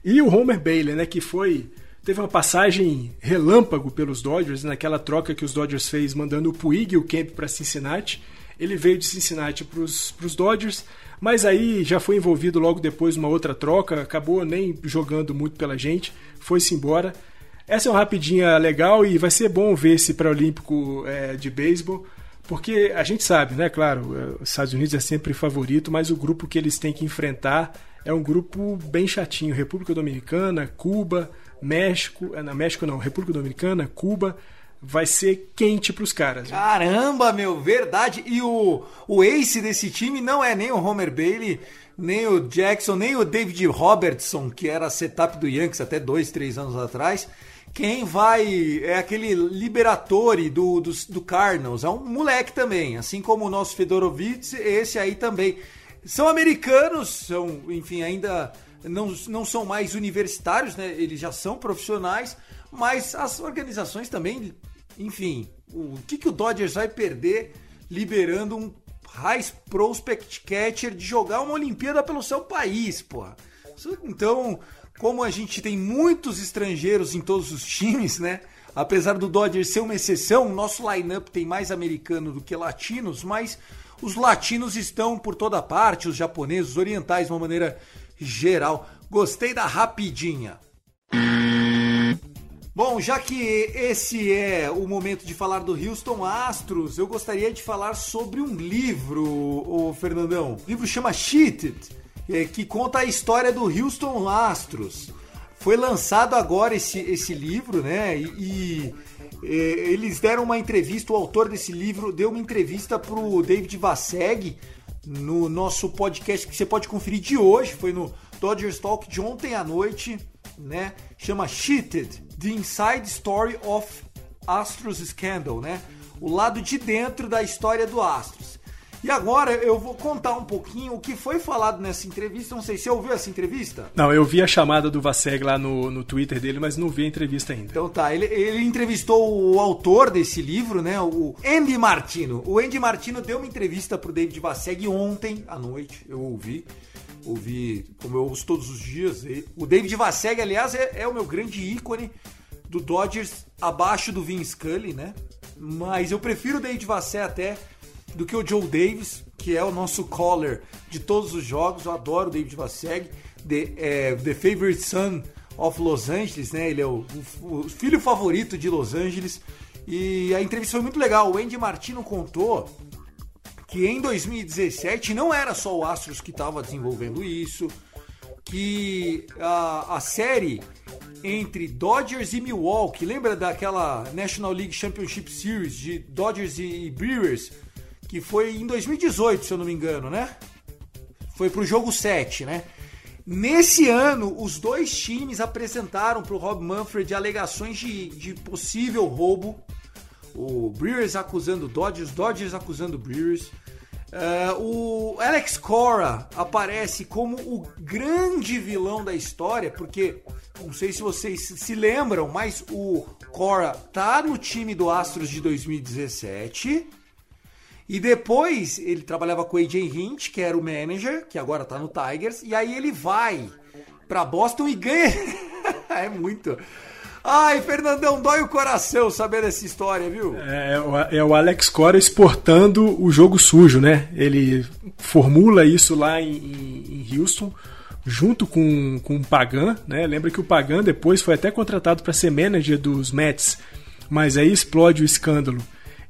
e o Homer Bailey, né, que foi teve uma passagem relâmpago pelos Dodgers naquela troca que os Dodgers fez mandando o Puig e o Kemp para Cincinnati. Ele veio de Cincinnati para os Dodgers, mas aí já foi envolvido logo depois numa outra troca, acabou nem jogando muito pela gente, foi-se embora. Essa é uma rapidinha legal e vai ser bom ver esse pré-olímpico é, de beisebol. Porque a gente sabe, né? Claro, os Estados Unidos é sempre favorito, mas o grupo que eles têm que enfrentar é um grupo bem chatinho. República Dominicana, Cuba, México. Não, México não, República Dominicana, Cuba. Vai ser quente pros caras. Viu? Caramba, meu, verdade. E o, o ace desse time não é nem o Homer Bailey, nem o Jackson, nem o David Robertson, que era setup do Yankees até dois, três anos atrás quem vai é aquele Liberatore do, do, do Cardinals, é um moleque também, assim como o nosso Fedorovitz, esse aí também. São americanos, são, enfim, ainda não, não são mais universitários, né? Eles já são profissionais, mas as organizações também, enfim, o que, que o Dodgers vai perder liberando um high prospect catcher de jogar uma Olimpíada pelo seu país, porra. Então, como a gente tem muitos estrangeiros em todos os times, né? Apesar do Dodgers ser uma exceção, nosso lineup tem mais americano do que latinos, mas os latinos estão por toda parte, os japoneses, os orientais de uma maneira geral. Gostei da rapidinha. Bom, já que esse é o momento de falar do Houston Astros, eu gostaria de falar sobre um livro, o Fernandão. O livro chama Cheated é, que conta a história do Houston Astros. Foi lançado agora esse, esse livro, né? E, e é, eles deram uma entrevista, o autor desse livro deu uma entrevista pro David Vasseg no nosso podcast que você pode conferir de hoje, foi no Dodgers Talk de ontem à noite, né? Chama Cheated: The Inside Story of Astros Scandal, né? O lado de dentro da história do Astros. E agora eu vou contar um pouquinho o que foi falado nessa entrevista. Não sei se você ouviu essa entrevista. Não, eu vi a chamada do Vaseg lá no, no Twitter dele, mas não vi a entrevista ainda. Então tá, ele, ele entrevistou o autor desse livro, né? O Andy Martino. O Andy Martino deu uma entrevista pro David Vaseg ontem à noite. Eu ouvi. Ouvi, como eu ouço todos os dias. O David Vaseg, aliás, é, é o meu grande ícone do Dodgers abaixo do Vin Scully, né? Mas eu prefiro o David Vassé até do que o Joe Davis, que é o nosso caller de todos os jogos. Eu adoro o David Vasseg, the, é, the Favorite Son of Los Angeles, né? Ele é o, o, o, filho favorito de Los Angeles. E a entrevista foi muito legal. O Andy Martino contou que em 2017 não era só o Astros que estava desenvolvendo isso, que a, a série entre Dodgers e Milwaukee, lembra daquela National League Championship Series de Dodgers e Brewers, que foi em 2018, se eu não me engano, né? Foi pro jogo 7, né? Nesse ano, os dois times apresentaram para o Rob Manfred alegações de, de possível roubo. O Brewers acusando o Dodgers, Dodgers acusando o Brewers. Uh, o Alex Cora aparece como o grande vilão da história, porque não sei se vocês se lembram, mas o Cora tá no time do Astros de 2017. E depois ele trabalhava com o AJ Hint, que era o manager, que agora tá no Tigers, e aí ele vai para Boston e ganha. (laughs) é muito. Ai, Fernandão, dói o coração saber dessa história, viu? É, é, o Alex Cora exportando o jogo sujo, né? Ele formula isso lá em, em Houston, junto com, com o Pagan, né? Lembra que o Pagan depois foi até contratado para ser manager dos Mets, mas aí explode o escândalo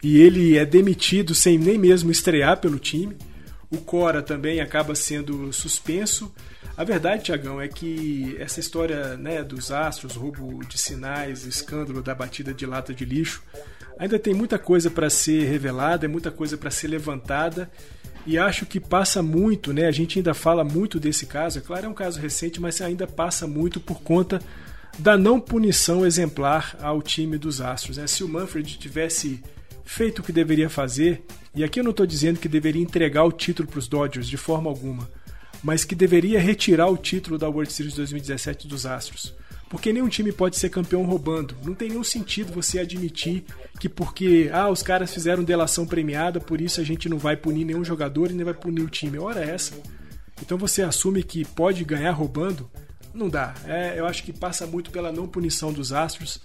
e ele é demitido sem nem mesmo estrear pelo time. O Cora também acaba sendo suspenso. A verdade, Tiagão, é que essa história né, dos astros, roubo de sinais, escândalo da batida de lata de lixo, ainda tem muita coisa para ser revelada, é muita coisa para ser levantada. E acho que passa muito, né? A gente ainda fala muito desse caso. É claro, é um caso recente, mas ainda passa muito por conta da não punição exemplar ao time dos Astros. Né? Se o Manfred tivesse feito o que deveria fazer, e aqui eu não estou dizendo que deveria entregar o título para os Dodgers de forma alguma, mas que deveria retirar o título da World Series 2017 dos Astros. Porque nenhum time pode ser campeão roubando. Não tem nenhum sentido você admitir que porque ah, os caras fizeram delação premiada, por isso a gente não vai punir nenhum jogador e nem vai punir o time. Ora é essa. Então você assume que pode ganhar roubando? Não dá. É, eu acho que passa muito pela não punição dos Astros.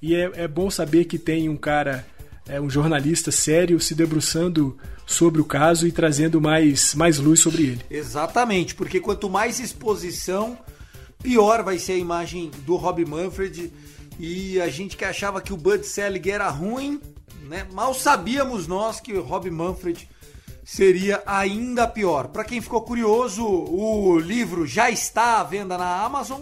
E é, é bom saber que tem um cara é, um jornalista sério se debruçando sobre o caso e trazendo mais, mais luz sobre ele. Exatamente, porque quanto mais exposição, pior vai ser a imagem do Rob Manfred. E a gente que achava que o Bud Selig era ruim, né? Mal sabíamos nós que o Rob Manfred seria ainda pior. Para quem ficou curioso, o livro já está à venda na Amazon.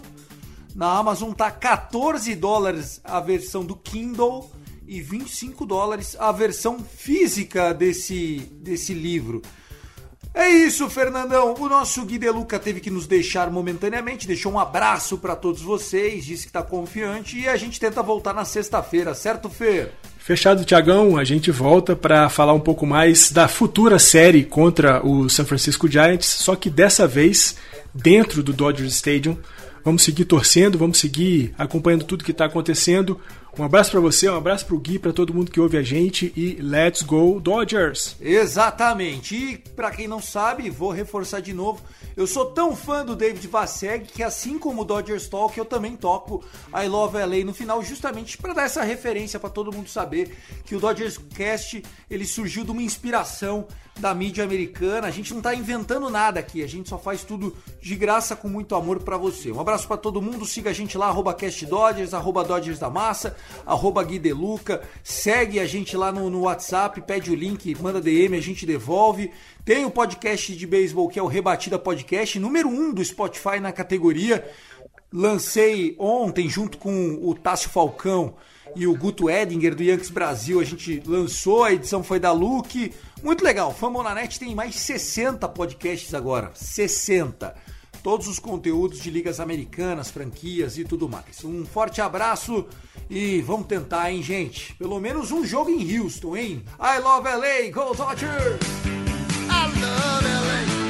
Na Amazon tá 14 dólares a versão do Kindle e 25 dólares a versão física desse, desse livro. É isso, Fernandão. O nosso Gui Deluca teve que nos deixar momentaneamente, deixou um abraço para todos vocês, disse que está confiante e a gente tenta voltar na sexta-feira, certo, Fer? Fechado, Tiagão, a gente volta para falar um pouco mais da futura série contra o San Francisco Giants, só que dessa vez dentro do Dodgers Stadium. Vamos seguir torcendo, vamos seguir acompanhando tudo que está acontecendo. Um abraço para você, um abraço para o Gui, para todo mundo que ouve a gente e let's go Dodgers! Exatamente. E para quem não sabe, vou reforçar de novo, eu sou tão fã do David Vasseg que assim como o Dodgers Talk, eu também toco I Love LA no final justamente para dar essa referência para todo mundo saber que o Dodgers Cast, ele surgiu de uma inspiração da mídia americana. A gente não tá inventando nada aqui, a gente só faz tudo de graça com muito amor para você. Um abraço para todo mundo, siga a gente lá, arroba CastDodgers, arroba Dodgers da Massa, arroba segue a gente lá no, no WhatsApp, pede o link, manda DM, a gente devolve. Tem o podcast de beisebol que é o Rebatida Podcast, número 1 um do Spotify na categoria. Lancei ontem junto com o Tássio Falcão e o Guto Edinger do Yankees Brasil. A gente lançou, a edição foi da Luke. Muito legal. Famonanet tem mais 60 podcasts agora. 60. Todos os conteúdos de ligas americanas, franquias e tudo mais. Um forte abraço e vamos tentar, hein, gente? Pelo menos um jogo em Houston, hein? I love LA, go Dodgers! of LA.